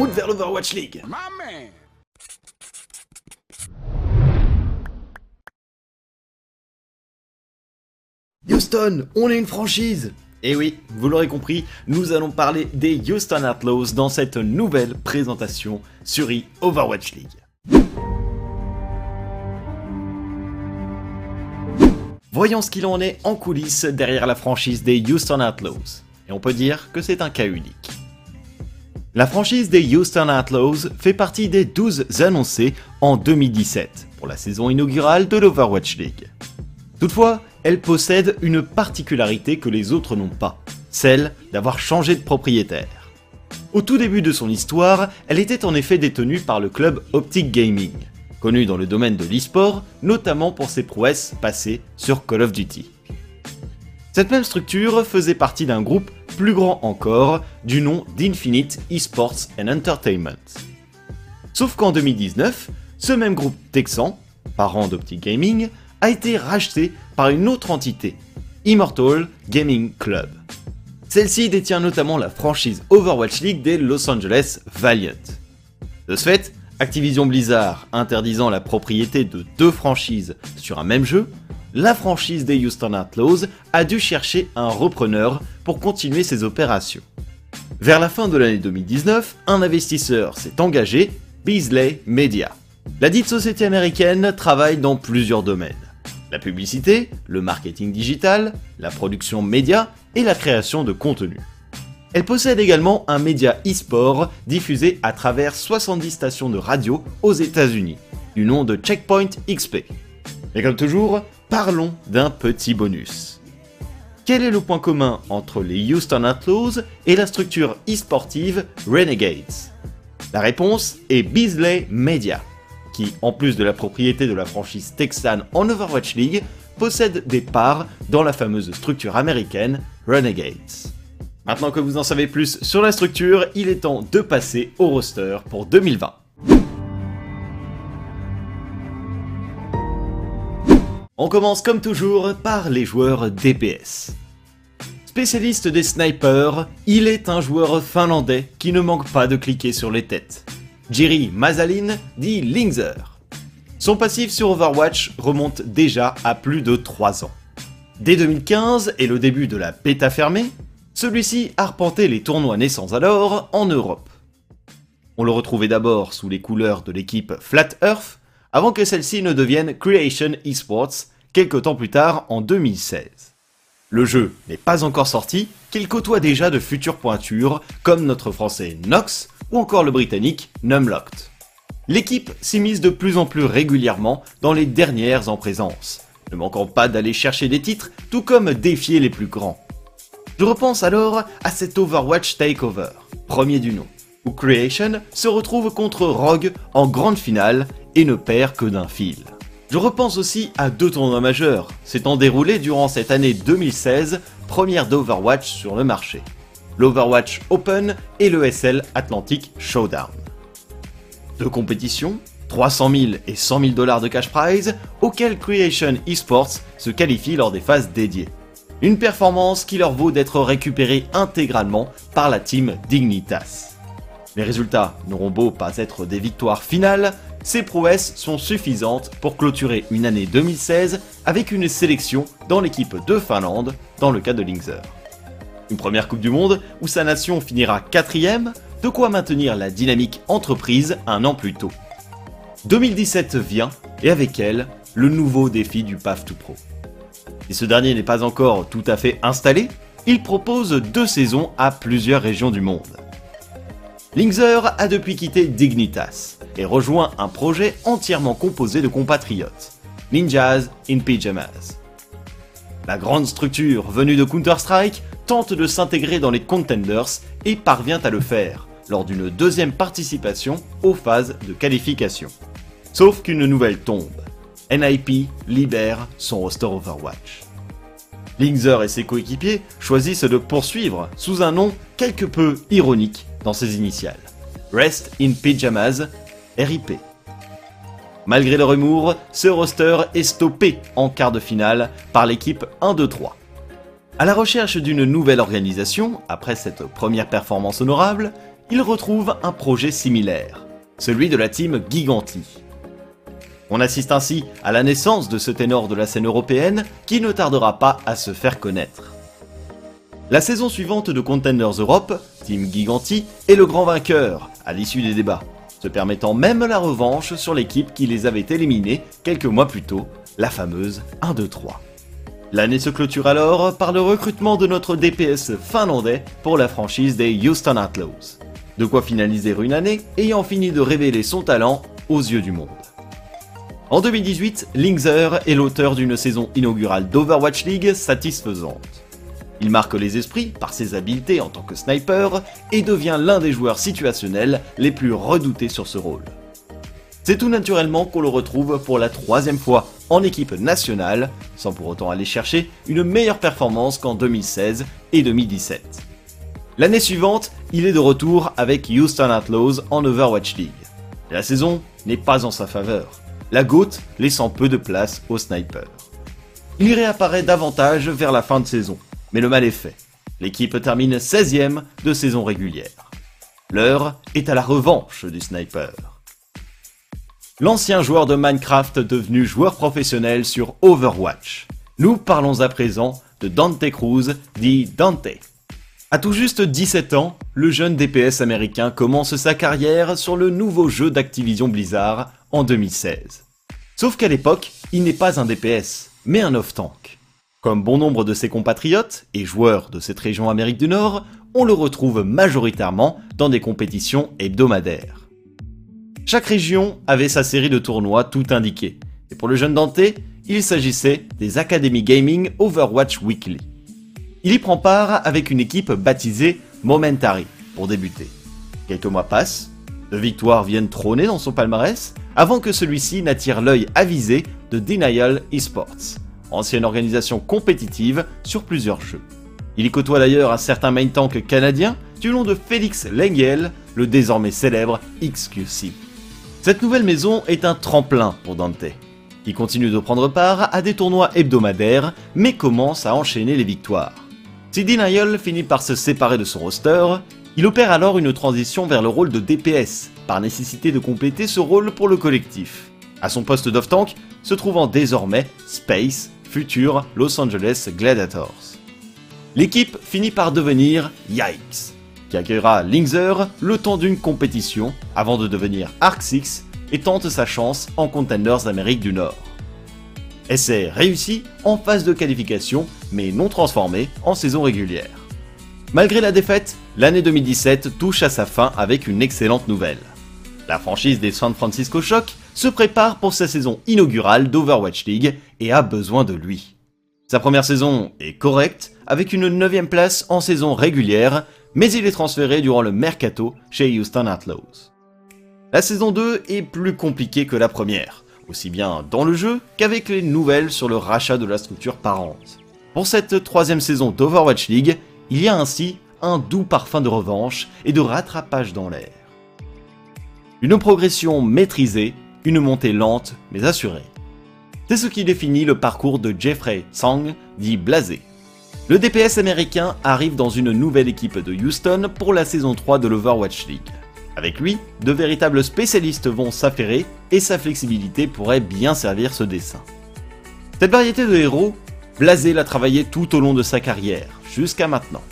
route vers l'Overwatch League. Houston, on est une franchise Et oui, vous l'aurez compris, nous allons parler des Houston Outlaws dans cette nouvelle présentation sur e Overwatch League. Voyons ce qu'il en est en coulisses derrière la franchise des Houston Outlaws. Et on peut dire que c'est un cas unique. La franchise des Houston Outlaws fait partie des 12 annoncées en 2017 pour la saison inaugurale de l'Overwatch League. Toutefois, elle possède une particularité que les autres n'ont pas, celle d'avoir changé de propriétaire. Au tout début de son histoire, elle était en effet détenue par le club Optic Gaming, connu dans le domaine de l'e-sport, notamment pour ses prouesses passées sur Call of Duty. Cette même structure faisait partie d'un groupe plus grand encore, du nom d'Infinite Esports and Entertainment. Sauf qu'en 2019, ce même groupe texan, parent d'Optic Gaming, a été racheté par une autre entité, Immortal Gaming Club. Celle-ci détient notamment la franchise Overwatch League des Los Angeles Valiant. De ce fait, Activision Blizzard interdisant la propriété de deux franchises sur un même jeu, la franchise des Houston Outlaws a dû chercher un repreneur pour continuer ses opérations. Vers la fin de l'année 2019, un investisseur s'est engagé, Beasley Media. La dite société américaine travaille dans plusieurs domaines la publicité, le marketing digital, la production média et la création de contenu. Elle possède également un média e-sport diffusé à travers 70 stations de radio aux États-Unis, du nom de Checkpoint XP. Et comme toujours, parlons d'un petit bonus. Quel est le point commun entre les Houston Outlaws et la structure e-sportive Renegades? La réponse est Beasley Media qui, en plus de la propriété de la franchise texane en Overwatch League, possède des parts dans la fameuse structure américaine Renegades. Maintenant que vous en savez plus sur la structure, il est temps de passer au roster pour 2020. On commence comme toujours par les joueurs DPS. Spécialiste des snipers, il est un joueur finlandais qui ne manque pas de cliquer sur les têtes. Jerry Mazalin dit Lingzer. Son passif sur Overwatch remonte déjà à plus de 3 ans. Dès 2015 et le début de la bêta fermée, celui-ci arpentait les tournois naissants alors en Europe. On le retrouvait d'abord sous les couleurs de l'équipe Flat Earth, avant que celle-ci ne devienne Creation Esports quelques temps plus tard en 2016. Le jeu n'est pas encore sorti, qu'il côtoie déjà de futures pointures comme notre français Nox ou encore le britannique Numlocked. L'équipe s'immise de plus en plus régulièrement dans les dernières en présence, ne manquant pas d'aller chercher des titres, tout comme défier les plus grands. Je repense alors à cet Overwatch Takeover, premier du nom, où Creation se retrouve contre Rogue en grande finale et ne perd que d'un fil. Je repense aussi à deux tournois majeurs, s'étant déroulés durant cette année 2016, première d'Overwatch sur le marché l'Overwatch Open et le SL Atlantic Showdown. Deux compétitions, 300 000 et 100 000 dollars de cash prize, auxquels Creation Esports se qualifie lors des phases dédiées. Une performance qui leur vaut d'être récupérée intégralement par la team Dignitas. Les résultats n'auront beau pas être des victoires finales, ces prouesses sont suffisantes pour clôturer une année 2016 avec une sélection dans l'équipe de Finlande, dans le cas de Linkser. Une première Coupe du Monde où sa nation finira quatrième, de quoi maintenir la dynamique entreprise un an plus tôt. 2017 vient, et avec elle, le nouveau défi du PAF 2 Pro. Si ce dernier n'est pas encore tout à fait installé, il propose deux saisons à plusieurs régions du monde. Linkser a depuis quitté Dignitas et rejoint un projet entièrement composé de compatriotes, Ninjas in Pyjamas. La grande structure venue de Counter-Strike tente de s'intégrer dans les contenders et parvient à le faire lors d'une deuxième participation aux phases de qualification. Sauf qu'une nouvelle tombe. NIP libère son roster Overwatch. Linkser et ses coéquipiers choisissent de poursuivre sous un nom quelque peu ironique dans ses initiales. Rest in Pyjamas, RIP. Malgré leur humour, ce roster est stoppé en quart de finale par l'équipe 1-2-3. À la recherche d'une nouvelle organisation, après cette première performance honorable, il retrouve un projet similaire, celui de la team Giganti. On assiste ainsi à la naissance de ce ténor de la scène européenne qui ne tardera pas à se faire connaître. La saison suivante de Contenders Europe, Team Giganti est le grand vainqueur à l'issue des débats, se permettant même la revanche sur l'équipe qui les avait éliminés quelques mois plus tôt, la fameuse 1-2-3. L'année se clôture alors par le recrutement de notre DPS finlandais pour la franchise des Houston Outlaws. De quoi finaliser une année ayant fini de révéler son talent aux yeux du monde. En 2018, Linkser est l'auteur d'une saison inaugurale d'Overwatch League satisfaisante. Il marque les esprits par ses habiletés en tant que sniper et devient l'un des joueurs situationnels les plus redoutés sur ce rôle. C'est tout naturellement qu'on le retrouve pour la troisième fois en équipe nationale, sans pour autant aller chercher une meilleure performance qu'en 2016 et 2017. L'année suivante, il est de retour avec Houston Outlaws en Overwatch League. La saison n'est pas en sa faveur la goutte laissant peu de place au sniper. Il réapparaît davantage vers la fin de saison, mais le mal est fait. L'équipe termine 16ème de saison régulière. L'heure est à la revanche du sniper. L'ancien joueur de Minecraft devenu joueur professionnel sur Overwatch. Nous parlons à présent de Dante Cruz, dit Dante. À tout juste 17 ans, le jeune DPS américain commence sa carrière sur le nouveau jeu d'Activision Blizzard en 2016. Sauf qu'à l'époque, il n'est pas un DPS, mais un off-tank. Comme bon nombre de ses compatriotes et joueurs de cette région Amérique du Nord, on le retrouve majoritairement dans des compétitions hebdomadaires. Chaque région avait sa série de tournois tout indiqués, et pour le jeune Dante, il s'agissait des Academy Gaming Overwatch Weekly. Il y prend part avec une équipe baptisée Momentary pour débuter. Quelques mois passent, de victoires viennent trôner dans son palmarès avant que celui-ci n'attire l'œil avisé de Denial Esports, ancienne organisation compétitive sur plusieurs jeux. Il y côtoie d'ailleurs un certain main tank canadien du nom de Félix Lengel, le désormais célèbre XQC. Cette nouvelle maison est un tremplin pour Dante, qui continue de prendre part à des tournois hebdomadaires mais commence à enchaîner les victoires. Si Denial finit par se séparer de son roster, il opère alors une transition vers le rôle de DPS, par nécessité de compléter ce rôle pour le collectif. À son poste d'off-tank se trouvant désormais Space, futur Los Angeles Gladiators. L'équipe finit par devenir Yikes, qui accueillera Linkser le temps d'une compétition avant de devenir Arc 6 et tente sa chance en Contenders d'Amérique du Nord. Essai réussi en phase de qualification, mais non transformé en saison régulière. Malgré la défaite, l'année 2017 touche à sa fin avec une excellente nouvelle. La franchise des San Francisco Shock se prépare pour sa saison inaugurale d'Overwatch League et a besoin de lui. Sa première saison est correcte, avec une 9ème place en saison régulière, mais il est transféré durant le mercato chez Houston Outlaws. La saison 2 est plus compliquée que la première, aussi bien dans le jeu qu'avec les nouvelles sur le rachat de la structure parente. Pour cette troisième saison d'Overwatch League, il y a ainsi un doux parfum de revanche et de rattrapage dans l'air. Une progression maîtrisée, une montée lente mais assurée. C'est ce qui définit le parcours de Jeffrey Tsang, dit Blasé. Le DPS américain arrive dans une nouvelle équipe de Houston pour la saison 3 de l'Overwatch League. Avec lui, de véritables spécialistes vont s'affairer et sa flexibilité pourrait bien servir ce dessin. Cette variété de héros, Blasé l'a travaillé tout au long de sa carrière, jusqu'à maintenant.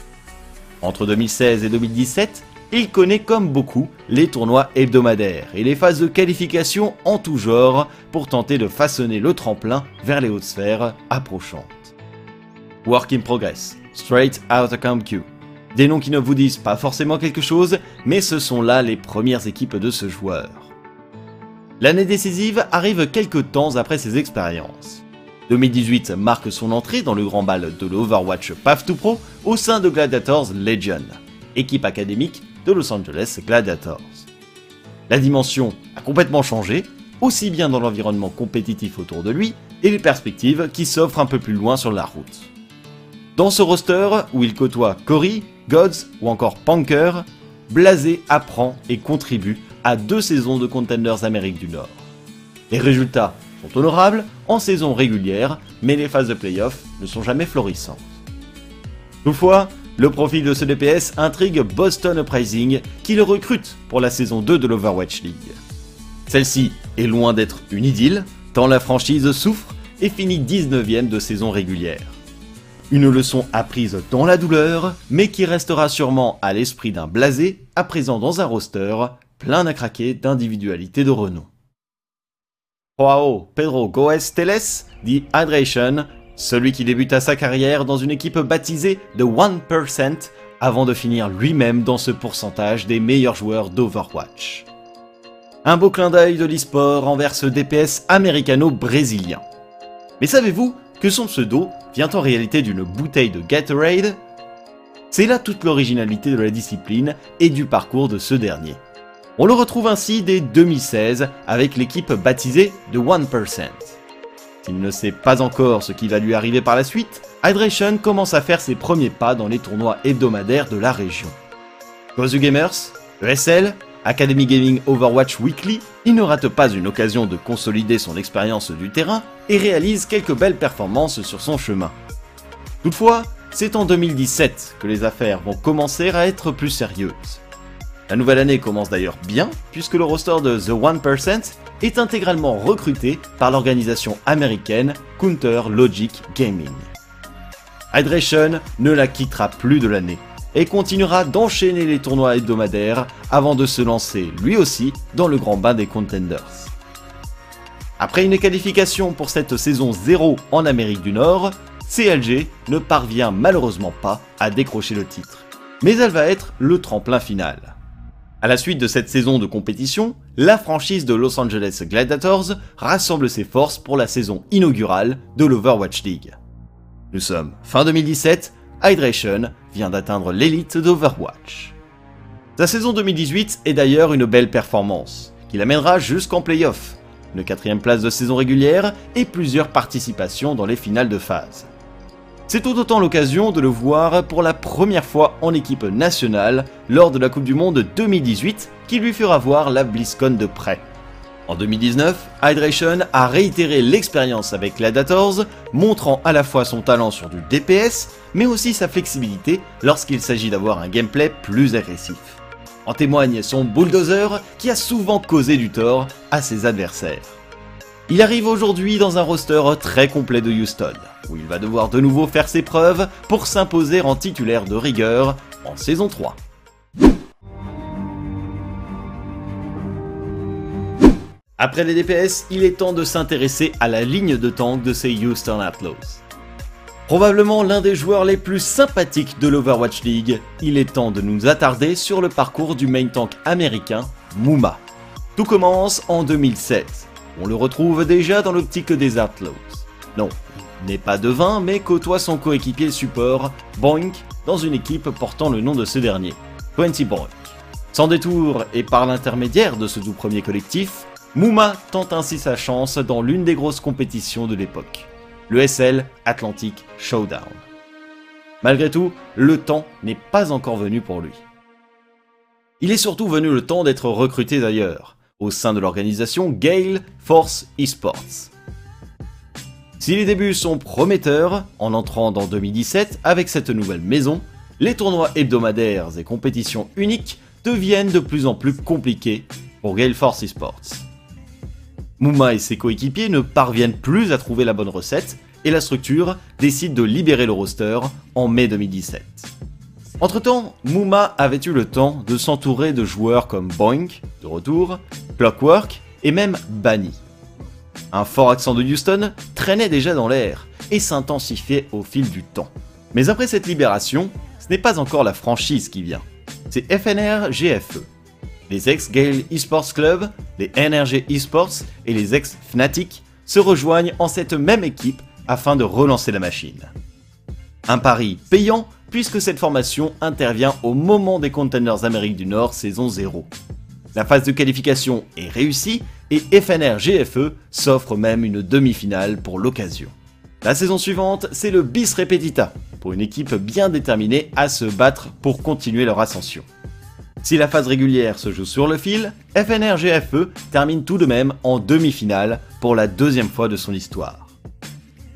Entre 2016 et 2017, il connaît comme beaucoup les tournois hebdomadaires et les phases de qualification en tout genre pour tenter de façonner le tremplin vers les hautes sphères approchantes. Work in Progress, Straight Outta Q. Des noms qui ne vous disent pas forcément quelque chose, mais ce sont là les premières équipes de ce joueur. L'année décisive arrive quelques temps après ses expériences. 2018 marque son entrée dans le grand bal de l'Overwatch Path to Pro au sein de Gladiators Legion, équipe académique Los Angeles Gladiators. La dimension a complètement changé, aussi bien dans l'environnement compétitif autour de lui et les perspectives qui s'offrent un peu plus loin sur la route. Dans ce roster, où il côtoie Cory, Gods ou encore Punker, Blasé apprend et contribue à deux saisons de Contenders Amérique du Nord. Les résultats sont honorables en saison régulière, mais les phases de playoff ne sont jamais florissantes. Toutefois, Le profil de ce DPS intrigue Boston Uprising qui le recrute pour la saison 2 de l'Overwatch League. Celle-ci est loin d'être une idylle, tant la franchise souffre et finit 19ème de saison régulière. Une leçon apprise dans la douleur, mais qui restera sûrement à l'esprit d'un blasé, à présent dans un roster plein à craquer d'individualités de renom. Joao Pedro Goes Teles dit Hydration, celui qui débuta sa carrière dans une équipe baptisée The 1% avant de finir lui-même dans ce pourcentage des meilleurs joueurs d'Overwatch. Un beau clin d'œil de l'e-sport envers ce DPS américano-brésilien. Mais savez-vous que son pseudo vient en réalité d'une bouteille de Gatorade? C'est là toute l'originalité de la discipline et du parcours de ce dernier. On le retrouve ainsi dès 2016 avec l'équipe baptisée The 1%. S'il ne sait pas encore ce qui va lui arriver par la suite, Hydration commence à faire ses premiers pas dans les tournois hebdomadaires de la région. Gozu Gamers, ESL, Academy Gaming Overwatch Weekly, il ne rate pas une occasion de consolider son expérience du terrain et réalise quelques belles performances sur son chemin. Toutefois, c'est en 2017 que les affaires vont commencer à être plus sérieuses. La nouvelle année commence d'ailleurs bien, puisque le roster de The 1% est intégralement recruté par l'organisation américaine Counter Logic Gaming. Hydration ne la quittera plus de l'année et continuera d'enchaîner les tournois hebdomadaires avant de se lancer lui aussi dans le grand bain des contenders. Après une qualification pour cette saison 0 en Amérique du Nord, CLG ne parvient malheureusement pas à décrocher le titre. Mais elle va être le tremplin final. À la suite de cette saison de compétition, la franchise de Los Angeles Gladiators rassemble ses forces pour la saison inaugurale de l'Overwatch League. Nous sommes fin 2017, Hydration vient d'atteindre l'élite d'Overwatch. Sa saison 2018 est d'ailleurs une belle performance, qui l'amènera jusqu'en playoff, une quatrième place de saison régulière et plusieurs participations dans les finales de phase. C'est tout autant l'occasion de le voir pour la première fois en équipe nationale lors de la Coupe du Monde 2018 qui lui fera voir la BlizzCon de près. En 2019, Hydration a réitéré l'expérience avec Gladiators, montrant à la fois son talent sur du DPS, mais aussi sa flexibilité lorsqu'il s'agit d'avoir un gameplay plus agressif. En témoigne son bulldozer qui a souvent causé du tort à ses adversaires. Il arrive aujourd'hui dans un roster très complet de Houston, où il va devoir de nouveau faire ses preuves pour s'imposer en titulaire de rigueur en saison 3. Après les DPS, il est temps de s'intéresser à la ligne de tank de ces Houston Outlaws. Probablement l'un des joueurs les plus sympathiques de l'Overwatch League, il est temps de nous attarder sur le parcours du main tank américain, Muma. Tout commence en 2007 on le retrouve déjà dans l'optique des Outlaws. Non, n'est pas devin, mais côtoie son coéquipier support, Boink, dans une équipe portant le nom de ce dernier, 20 Boink. Sans détour et par l'intermédiaire de ce tout premier collectif, Mouma tente ainsi sa chance dans l'une des grosses compétitions de l'époque, le SL Atlantic Showdown. Malgré tout, le temps n'est pas encore venu pour lui. Il est surtout venu le temps d'être recruté d'ailleurs, au sein de l'organisation Gale Force Esports. Si les débuts sont prometteurs, en entrant dans 2017 avec cette nouvelle maison, les tournois hebdomadaires et compétitions uniques deviennent de plus en plus compliqués pour Gale Force Esports. Mouma et ses coéquipiers ne parviennent plus à trouver la bonne recette et la structure décide de libérer le roster en mai 2017. Entre-temps, Mouma avait eu le temps de s'entourer de joueurs comme Boink, de retour, Clockwork et même Bunny. Un fort accent de Houston traînait déjà dans l'air et s'intensifiait au fil du temps. Mais après cette libération, ce n'est pas encore la franchise qui vient. C'est FNR GFE. Les ex-Gale Esports Club, les NRG Esports et les ex-Fnatic se rejoignent en cette même équipe afin de relancer la machine. Un pari payant puisque cette formation intervient au moment des Contenders Amérique du Nord saison 0. La phase de qualification est réussie et FNR GFE s'offre même une demi-finale pour l'occasion. La saison suivante, c'est le bis repetita, pour une équipe bien déterminée à se battre pour continuer leur ascension. Si la phase régulière se joue sur le fil, FNR GFE termine tout de même en demi-finale pour la deuxième fois de son histoire.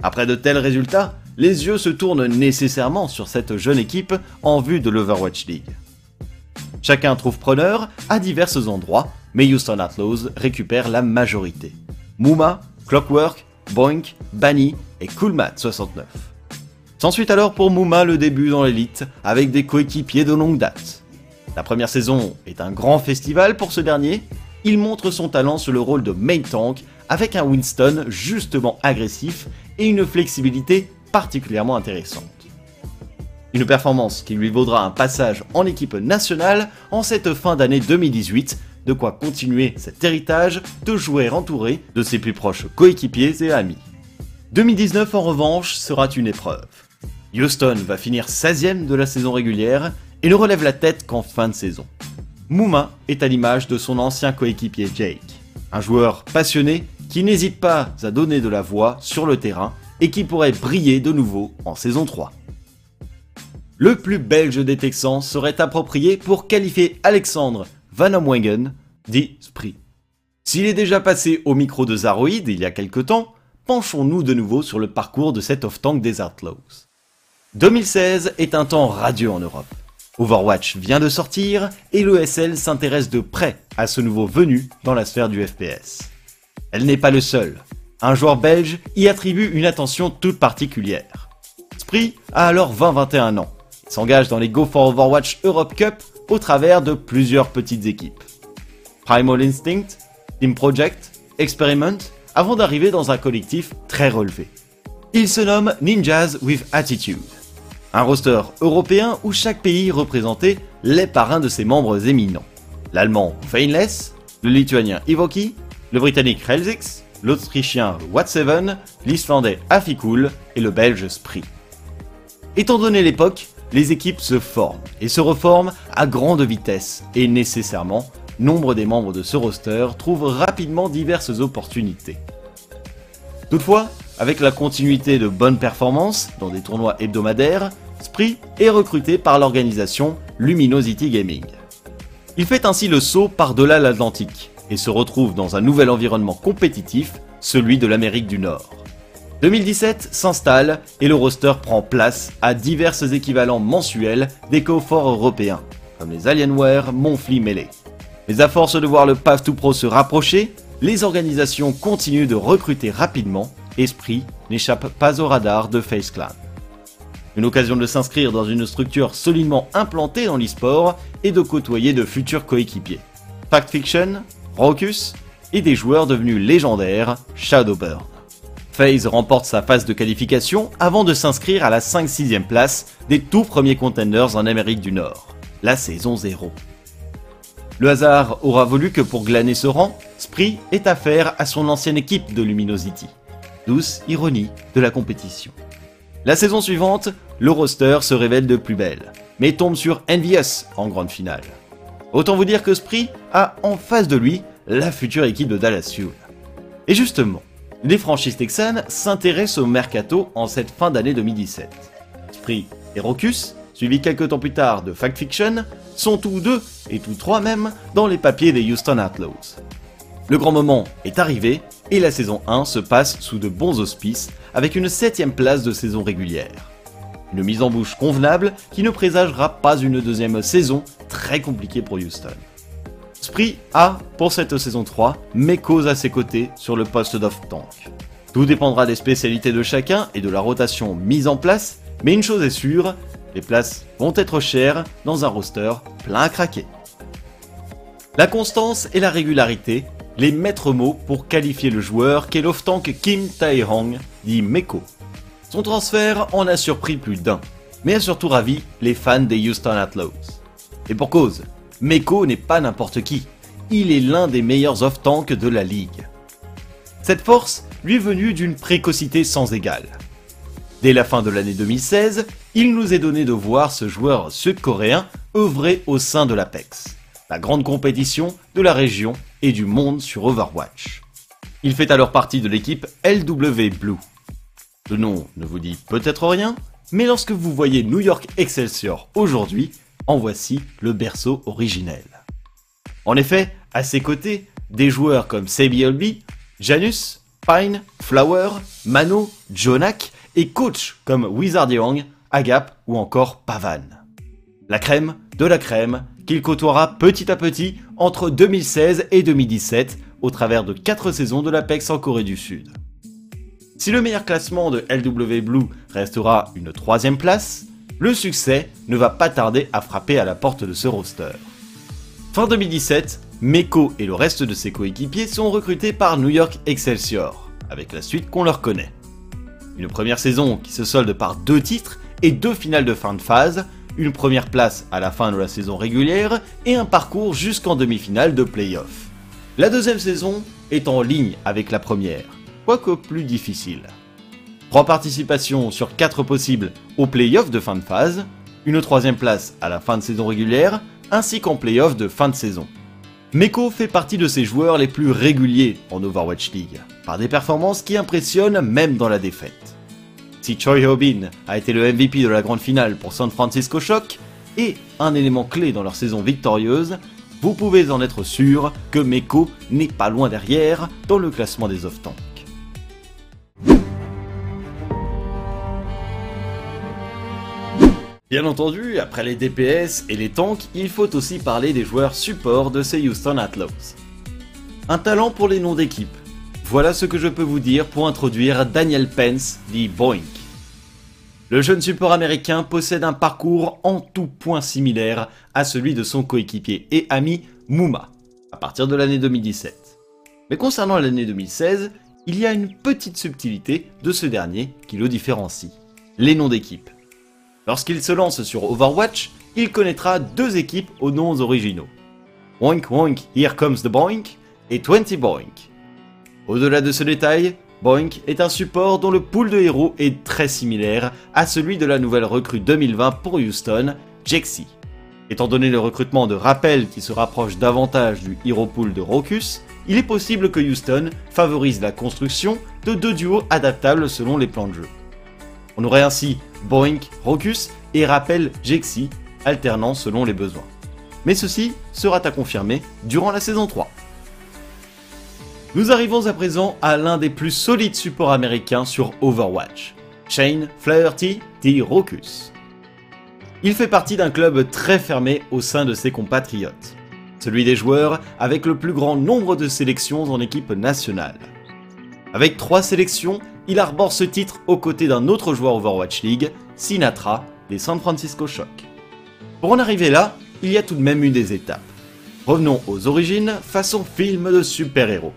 Après de tels résultats, les yeux se tournent nécessairement sur cette jeune équipe en vue de l'Overwatch League. Chacun trouve preneur à divers endroits, mais Houston Outlaws récupère la majorité. Mouma, Clockwork, Boink, Bunny et Coolmat69. S'ensuit alors pour Mouma le début dans l'élite avec des coéquipiers de longue date. La première saison est un grand festival pour ce dernier. Il montre son talent sur le rôle de main tank avec un Winston justement agressif et une flexibilité particulièrement intéressante. Une performance qui lui vaudra un passage en équipe nationale en cette fin d'année 2018, de quoi continuer cet héritage de joueurs entourés de ses plus proches coéquipiers et amis. 2019 en revanche sera une épreuve. Houston va finir 16ème de la saison régulière et ne relève la tête qu'en fin de saison. Mouma est à l'image de son ancien coéquipier Jake, un joueur passionné qui n'hésite pas à donner de la voix sur le terrain et qui pourrait briller de nouveau en saison 3. Le plus belge des Texans serait approprié pour qualifier Alexandre Van Omwengen, dit. S'il est déjà passé au micro de Zaroid il y a quelque temps, penchons-nous de nouveau sur le parcours de cet off-tank des Outlaws. 2016 est un temps radieux en Europe. Overwatch vient de sortir et l'ESL s'intéresse de près à ce nouveau venu dans la sphère du FPS. Elle n'est pas le seul. Un joueur belge y attribue une attention toute particulière. Spree a alors 20-21 ans. Il s'engage dans les Go for Overwatch Europe Cup au travers de plusieurs petites équipes. Primal Instinct, Team Project, Experiment, avant d'arriver dans un collectif très relevé. Il se nomme Ninjas with Attitude. Un roster européen où chaque pays représentait les parrains de ses membres éminents. L'allemand Feinless, le lituanien Ivoki, le britannique Relzix, l'autrichien Watt7, l'islandais Afikul et le belge Spree. Étant donné l'époque, les équipes se forment et se reforment à grande vitesse et nécessairement, nombre des membres de ce roster trouvent rapidement diverses opportunités. Toutefois, avec la continuité de bonnes performances dans des tournois hebdomadaires, Spree est recruté par l'organisation Luminosity Gaming. Il fait ainsi le saut par-delà l'Atlantique et se retrouve dans un nouvel environnement compétitif, celui de l'Amérique du Nord. 2017 s'installe et le roster prend place à divers équivalents mensuels des coforts européens, comme les Alienware, Monfly Melee. Mais à force de voir le Path to Pro se rapprocher, les organisations continuent de recruter rapidement, Esprit n'échappe pas au radar de Face Clan. Une occasion de s'inscrire dans une structure solidement implantée dans l'e-sport et de côtoyer de futurs coéquipiers. Fact Fiction, Rocus et des joueurs devenus légendaires, Shadowburn. FaZe remporte sa phase de qualification avant de s'inscrire à la 5-6ème place des tout premiers contenders en Amérique du Nord, la saison 0. Le hasard aura voulu que pour glaner ce rang, Spree ait affaire à son ancienne équipe de Luminosity. Douce ironie de la compétition. La saison suivante, le roster se révèle de plus belle, mais tombe sur Envious en grande finale. Autant vous dire que Spree a en face de lui la future équipe de Dallas Fuel. Et justement, les franchises texanes s'intéressent au mercato en cette fin d'année 2017. Spree et Rocus, suivis quelques temps plus tard de Fact Fiction, sont tous deux, et tous trois même, dans les papiers des Houston Outlaws. Le grand moment est arrivé et la saison 1 se passe sous de bons auspices avec une septième place de saison régulière. Une mise en bouche convenable qui ne présagera pas une deuxième saison très compliquée pour Houston. Spree a, pour cette saison 3, causes à ses côtés sur le poste d'off-tank. Tout dépendra des spécialités de chacun et de la rotation mise en place, mais une chose est sûre, les places vont être chères dans un roster plein à craquer. La constance et la régularité, les maîtres mots pour qualifier le joueur qu'est l'off-tank Kim Tae-hong, dit Meko. Son transfert en a surpris plus d'un, mais a surtout ravi les fans des Houston Outlaws. Et pour cause, Meko n'est pas n'importe qui, il est l'un des meilleurs off-tank de la ligue. Cette force lui est venue d'une précocité sans égale. Dès la fin de l'année 2016, il nous est donné de voir ce joueur sud-coréen œuvrer au sein de l'Apex, la grande compétition de la région et du monde sur Overwatch. Il fait alors partie de l'équipe LW Blue. Le nom ne vous dit peut-être rien, mais lorsque vous voyez New York Excelsior aujourd'hui, en voici le berceau originel. En effet, à ses côtés, des joueurs comme Sebi Janus, Pine, Flower, Mano, Jonak et coach comme Wizard Young, Agap ou encore Pavan. La crème de la crème qu'il côtoiera petit à petit entre 2016 et 2017 au travers de 4 saisons de l'Apex en Corée du Sud. Si le meilleur classement de LW Blue restera une troisième place, le succès ne va pas tarder à frapper à la porte de ce roster. Fin 2017, Meko et le reste de ses coéquipiers sont recrutés par New York Excelsior, avec la suite qu'on leur connaît. Une première saison qui se solde par deux titres et deux finales de fin de phase, une première place à la fin de la saison régulière et un parcours jusqu'en demi-finale de playoff. La deuxième saison est en ligne avec la première, quoique plus difficile. Trois participations sur quatre possibles aux playoffs de fin de phase, une troisième place à la fin de saison régulière, ainsi qu'en playoffs de fin de saison. Meko fait partie de ces joueurs les plus réguliers en Overwatch League, par des performances qui impressionnent même dans la défaite. Si Choi Ho-bin a été le MVP de la grande finale pour San Francisco Shock, et un élément clé dans leur saison victorieuse, vous pouvez en être sûr que Meko n'est pas loin derrière dans le classement des off-tanks. Bien entendu, après les DPS et les tanks, il faut aussi parler des joueurs support de ces Houston Outlaws. Un talent pour les noms d'équipe, voilà ce que je peux vous dire pour introduire Daniel Pence, dit Boink. Le jeune support américain possède un parcours en tout point similaire à celui de son coéquipier et ami Mouma, à partir de l'année 2017. Mais concernant l'année 2016, il y a une petite subtilité de ce dernier qui le différencie. Les noms d'équipe. Lorsqu'il se lance sur Overwatch, il connaîtra deux équipes aux noms originaux. Boink Boink Here Comes the Boink et 20 Boink. Au-delà de ce détail, Boink est un support dont le pool de héros est très similaire à celui de la nouvelle recrue 2020 pour Houston, Jexy. Étant donné le recrutement de Rappel qui se rapproche davantage du hero pool de Rocus, il est possible que Houston favorise la construction de deux duos adaptables selon les plans de jeu. On aurait ainsi Boink Rocus et Rappel Jexy, alternant selon les besoins. Mais ceci sera à confirmer durant la saison 3. Nous arrivons à présent à l'un des plus solides supports américains sur Overwatch, Shane Flaherty T. Rocus. Il fait partie d'un club très fermé au sein de ses compatriotes, celui des joueurs avec le plus grand nombre de sélections en équipe nationale. Avec trois sélections, il arbore ce titre aux côtés d'un autre joueur Overwatch League, Sinatra, des San Francisco Shock. Pour en arriver là, il y a tout de même eu des étapes. Revenons aux origines, façon film de super-héros.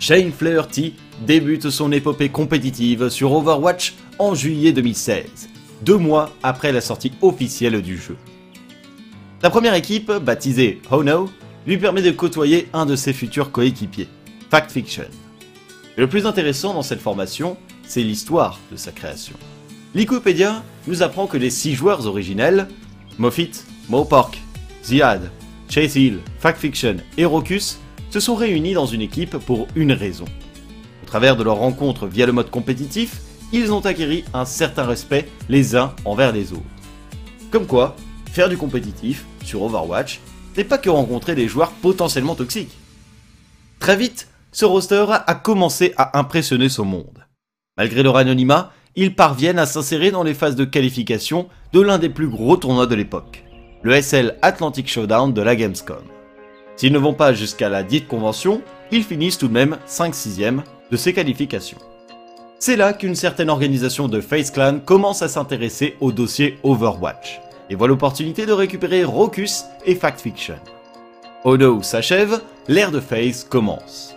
Shane Flaherty débute son épopée compétitive sur Overwatch en juillet 2016, deux mois après la sortie officielle du jeu. La première équipe, baptisée Hono, lui permet de côtoyer un de ses futurs coéquipiers, Fact Fiction. le plus intéressant dans cette formation, c'est l'histoire de sa création. Wikipédia nous apprend que les six joueurs originels, Moffitt, Mopork, Ziad, Chase Hill, Fact Fiction et Rocus, se sont réunis dans une équipe pour une raison. Au travers de leur rencontre via le mode compétitif, ils ont acquis un certain respect les uns envers les autres. Comme quoi, faire du compétitif sur Overwatch n'est pas que rencontrer des joueurs potentiellement toxiques. Très vite, ce roster a commencé à impressionner son monde. Malgré leur anonymat, ils parviennent à s'insérer dans les phases de qualification de l'un des plus gros tournois de l'époque, le SL Atlantic Showdown de la Gamescom. S'ils ne vont pas jusqu'à la dite convention, ils finissent tout de même 5-6e de ces qualifications. C'est là qu'une certaine organisation de Face Clan commence à s'intéresser au dossier Overwatch, et voit l'opportunité de récupérer Rocus et Fact Fiction. Odo s'achève, l'ère de Face commence.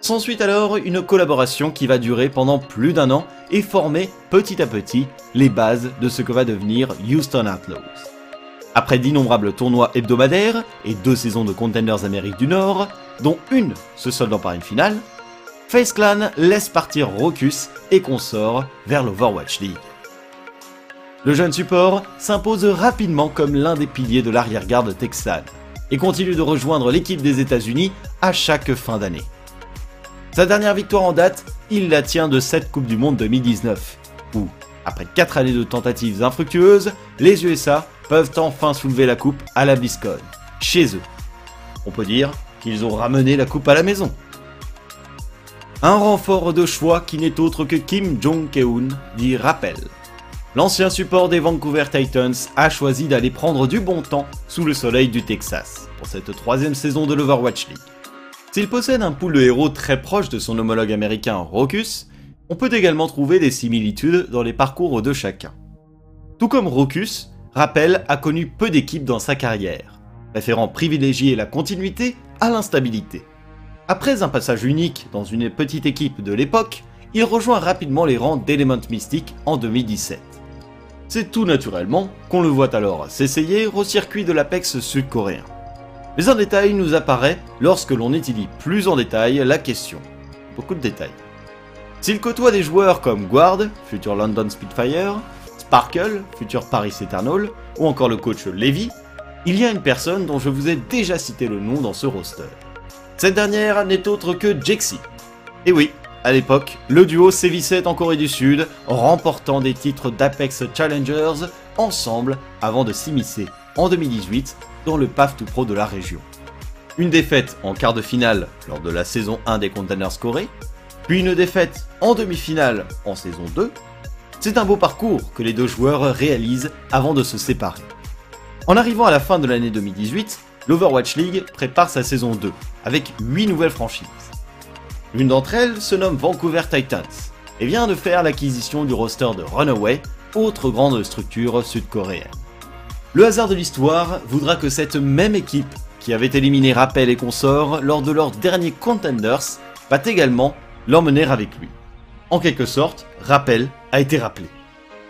S'ensuit alors une collaboration qui va durer pendant plus d'un an et former petit à petit les bases de ce que va devenir Houston Outlaws. Après d'innombrables tournois hebdomadaires et deux saisons de Contenders Amérique du Nord, dont une se soldant par une finale, Face Clan laisse partir Rocus et consort vers l'Overwatch League. Le jeune support s'impose rapidement comme l'un des piliers de l'arrière-garde texane et continue de rejoindre l'équipe des États-Unis à chaque fin d'année. Sa dernière victoire en date, il la tient de cette Coupe du Monde 2019, où, après 4 années de tentatives infructueuses, les USA peuvent enfin soulever la coupe à la BlizzCon, chez eux. On peut dire qu'ils ont ramené la coupe à la maison. Un renfort de choix qui n'est autre que Kim Jong-keun, dit Rappel. L'ancien support des Vancouver Titans a choisi d'aller prendre du bon temps sous le soleil du Texas pour cette troisième saison de l'Overwatch League. S'il possède un pool de héros très proche de son homologue américain Rocus, on peut également trouver des similitudes dans les parcours de chacun. Tout comme Rocus, Rappel a connu peu d'équipes dans sa carrière, préférant privilégier la continuité à l'instabilité. Après un passage unique dans une petite équipe de l'époque, il rejoint rapidement les rangs d'Element Mystic en 2017. C'est tout naturellement qu'on le voit alors s'essayer au circuit de l'Apex sud-coréen. Mais un détail nous apparaît lorsque l'on étudie plus en détail la question. Beaucoup de détails. S'il côtoie des joueurs comme Guard, futur London Spitfire, Sparkle, futur Paris Eternal, ou encore le coach Levy, il y a une personne dont je vous ai déjà cité le nom dans ce roster. Cette dernière n'est autre que Jexy. Et oui, à l'époque, le duo sévissait en Corée du Sud, remportant des titres d'Apex Challengers ensemble avant de s'immiscer en 2018 dans le PAF tout pro de la région. Une défaite en quart de finale lors de la saison 1 des Containers Corée, puis une défaite en demi-finale en saison 2, c'est un beau parcours que les deux joueurs réalisent avant de se séparer. En arrivant à la fin de l'année 2018, l'Overwatch League prépare sa saison 2, avec 8 nouvelles franchises. L'une d'entre elles se nomme Vancouver Titans, et vient de faire l'acquisition du roster de Runaway, autre grande structure sud-coréenne. Le hasard de l'histoire voudra que cette même équipe, qui avait éliminé Rappel et consorts lors de leur dernier Contenders, va également l'emmener avec lui. En quelque sorte, Rappel a été rappelé.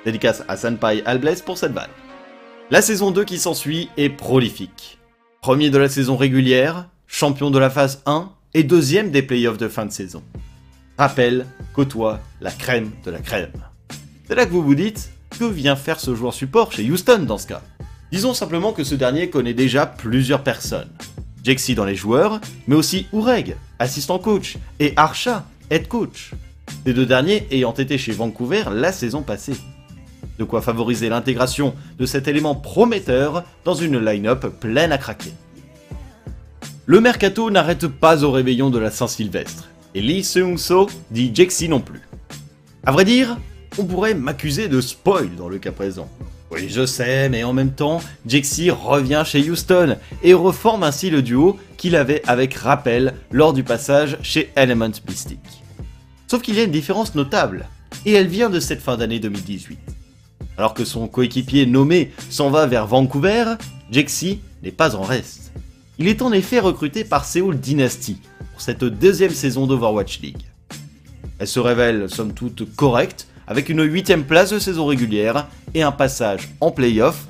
Dédicace à Sanpai Albles pour cette balle. La saison 2 qui s'ensuit est prolifique. Premier de la saison régulière, champion de la phase 1 et deuxième des playoffs de fin de saison. Rappel, côtoie la crème de la crème. C'est là que vous vous dites, que vient faire ce joueur support chez Houston dans ce cas? Disons simplement que ce dernier connaît déjà plusieurs personnes. Jexy dans les joueurs, mais aussi Oureg, assistant coach, et Archa, head coach les deux derniers ayant été chez Vancouver la saison passée. De quoi favoriser l'intégration de cet élément prometteur dans une line-up pleine à craquer. Le mercato n'arrête pas au réveillon de la Saint-Sylvestre, et Lee Seung-so dit Jexy non plus. À vrai dire, on pourrait m'accuser de spoil dans le cas présent. Oui, je sais, mais en même temps, Jexy revient chez Houston et reforme ainsi le duo qu'il avait avec Rappel lors du passage chez Element Mystic. Sauf qu'il y a une différence notable, et elle vient de cette fin d'année 2018. Alors que son coéquipier nommé s'en va vers Vancouver, Jexy n'est pas en reste. Il est en effet recruté par Seoul Dynasty pour cette deuxième saison d'Overwatch League. Elle se révèle somme toute correcte, avec une huitième place de saison régulière et un passage en playoff,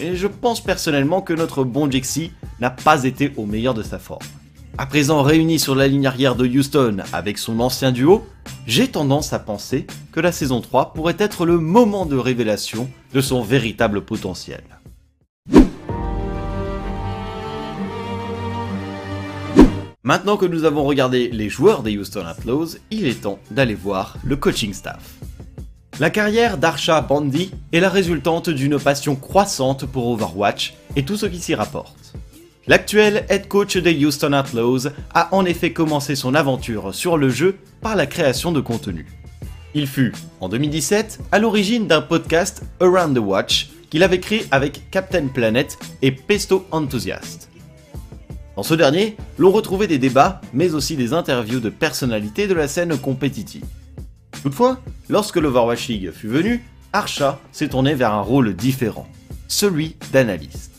et je pense personnellement que notre bon Jexy n'a pas été au meilleur de sa forme. À présent réuni sur la ligne arrière de Houston avec son ancien duo, j'ai tendance à penser que la saison 3 pourrait être le moment de révélation de son véritable potentiel. Maintenant que nous avons regardé les joueurs des Houston Outlaws, il est temps d'aller voir le coaching staff. La carrière d'Arsha Bandy est la résultante d'une passion croissante pour Overwatch et tout ce qui s'y rapporte. L'actuel head coach des Houston Outlaws a en effet commencé son aventure sur le jeu par la création de contenu. Il fut, en 2017, à l'origine d'un podcast Around the Watch qu'il avait créé avec Captain Planet et Pesto Enthusiast. Dans ce dernier, l'on retrouvait des débats, mais aussi des interviews de personnalités de la scène compétitive. Toutefois, lorsque l'Overwatch League fut venu, Archa s'est tourné vers un rôle différent, celui d'analyste.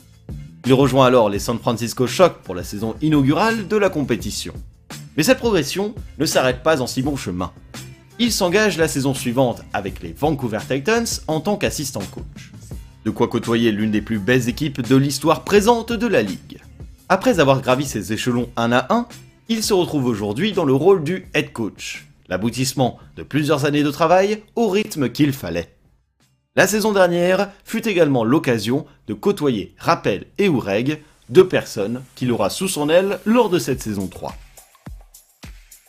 Il rejoint alors les San Francisco Shock pour la saison inaugurale de la compétition. Mais cette progression ne s'arrête pas en si bon chemin. Il s'engage la saison suivante avec les Vancouver Titans en tant qu'assistant coach. De quoi côtoyer l'une des plus belles équipes de l'histoire présente de la ligue. Après avoir gravi ses échelons un à un, il se retrouve aujourd'hui dans le rôle du head coach, l'aboutissement de plusieurs années de travail au rythme qu'il fallait. La saison dernière fut également l'occasion de côtoyer Rappel et Oureg, deux personnes qu'il aura sous son aile lors de cette saison 3.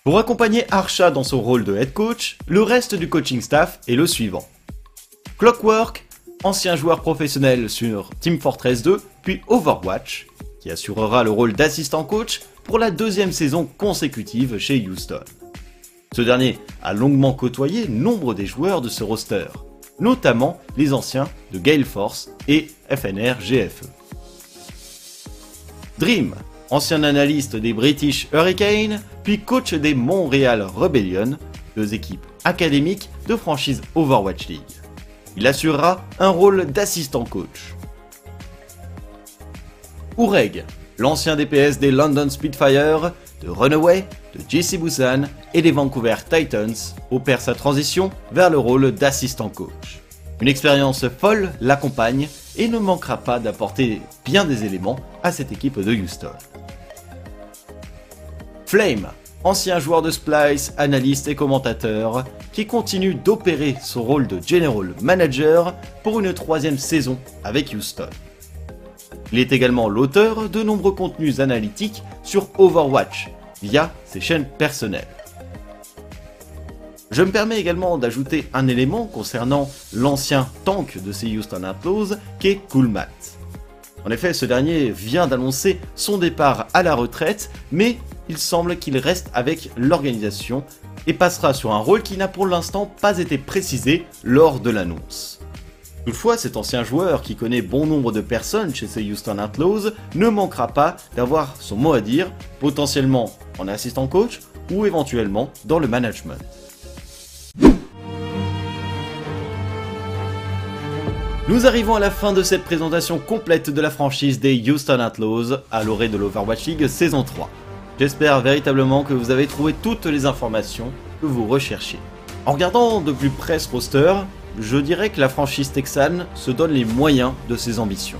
Pour accompagner Archa dans son rôle de head coach, le reste du coaching staff est le suivant. Clockwork, ancien joueur professionnel sur Team Fortress 2, puis Overwatch, qui assurera le rôle d'assistant coach pour la deuxième saison consécutive chez Houston. Ce dernier a longuement côtoyé nombre des joueurs de ce roster, notamment les anciens de Gale Force et FNR GFE. Dream, ancien analyste des British Hurricanes, puis coach des Montreal Rebellion, deux équipes académiques de franchise Overwatch League. Il assurera un rôle d'assistant coach. Oureg, l'ancien DPS des London Spitfire, de Runaway, de JC Busan et des Vancouver Titans, opère sa transition vers le rôle d'assistant coach. Une expérience folle l'accompagne et ne manquera pas d'apporter bien des éléments à cette équipe de Houston. Flame, ancien joueur de Splice, analyste et commentateur, qui continue d'opérer son rôle de General Manager pour une troisième saison avec Houston. Il est également l'auteur de nombreux contenus analytiques sur Overwatch via ses chaînes personnelles. Je me permets également d'ajouter un élément concernant l'ancien tank de ces Houston Outlaws qui est Coolmat. En effet, ce dernier vient d'annoncer son départ à la retraite, mais il semble qu'il reste avec l'organisation et passera sur un rôle qui n'a pour l'instant pas été précisé lors de l'annonce. Toutefois, cet ancien joueur qui connaît bon nombre de personnes chez ces Houston Outlaws ne manquera pas d'avoir son mot à dire, potentiellement en assistant coach ou éventuellement dans le management. Nous arrivons à la fin de cette présentation complète de la franchise des Houston Outlaws à l'orée de l'Overwatch League saison 3. J'espère véritablement que vous avez trouvé toutes les informations que vous recherchiez. En regardant de plus près ce roster, je dirais que la franchise texane se donne les moyens de ses ambitions.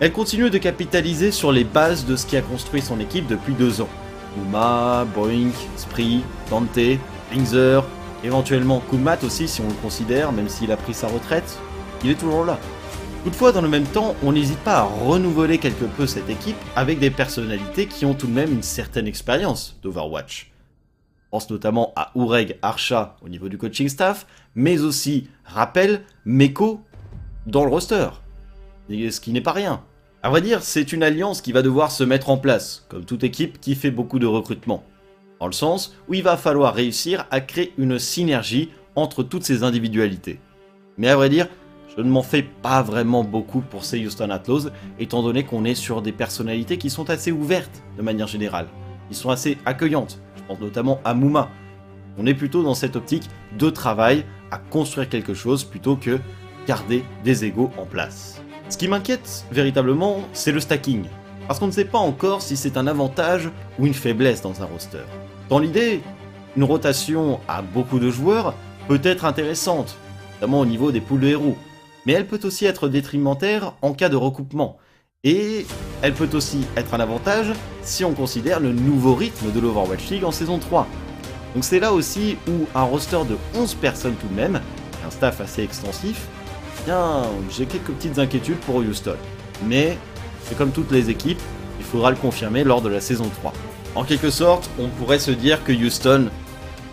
Elle continue de capitaliser sur les bases de ce qui a construit son équipe depuis deux ans. Uma, Boink, Spree, Dante, Lingzer, éventuellement Kumat aussi si on le considère, même s'il a pris sa retraite, il est toujours là. Toutefois, dans le même temps, on n'hésite pas à renouveler quelque peu cette équipe avec des personnalités qui ont tout de même une certaine expérience d'Overwatch. Je pense notamment à Oureg Archa au niveau du coaching staff, mais aussi Rappel, Meko dans le roster. Ce qui n'est pas rien. À vrai dire, c'est une alliance qui va devoir se mettre en place, comme toute équipe qui fait beaucoup de recrutement. Dans le sens où il va falloir réussir à créer une synergie entre toutes ces individualités. Mais à vrai dire, je ne m'en fais pas vraiment beaucoup pour ces Houston Outlaws, étant donné qu'on est sur des personnalités qui sont assez ouvertes de manière générale. Ils sont assez accueillantes, je pense notamment à Mouma. On est plutôt dans cette optique de travail à construire quelque chose plutôt que garder des égaux en place. Ce qui m'inquiète véritablement, c'est le stacking. Parce qu'on ne sait pas encore si c'est un avantage ou une faiblesse dans un roster. Dans l'idée, une rotation à beaucoup de joueurs peut être intéressante, notamment au niveau des poules de héros mais elle peut aussi être détrimentaire en cas de recoupement. Et elle peut aussi être un avantage si on considère le nouveau rythme de l'Overwatch League en saison 3. Donc c'est là aussi où un roster de 11 personnes tout de même, un staff assez extensif, bien j'ai quelques petites inquiétudes pour Houston. Mais c'est comme toutes les équipes, il faudra le confirmer lors de la saison 3. En quelque sorte, on pourrait se dire que Houston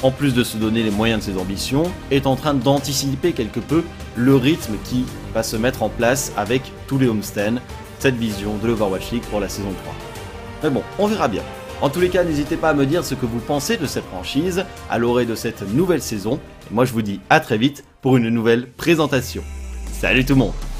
en plus de se donner les moyens de ses ambitions, est en train d'anticiper quelque peu le rythme qui va se mettre en place avec tous les homestands, cette vision de l'Overwatch League pour la saison 3. Mais bon, on verra bien. En tous les cas, n'hésitez pas à me dire ce que vous pensez de cette franchise à l'orée de cette nouvelle saison. Et moi, je vous dis à très vite pour une nouvelle présentation. Salut tout le monde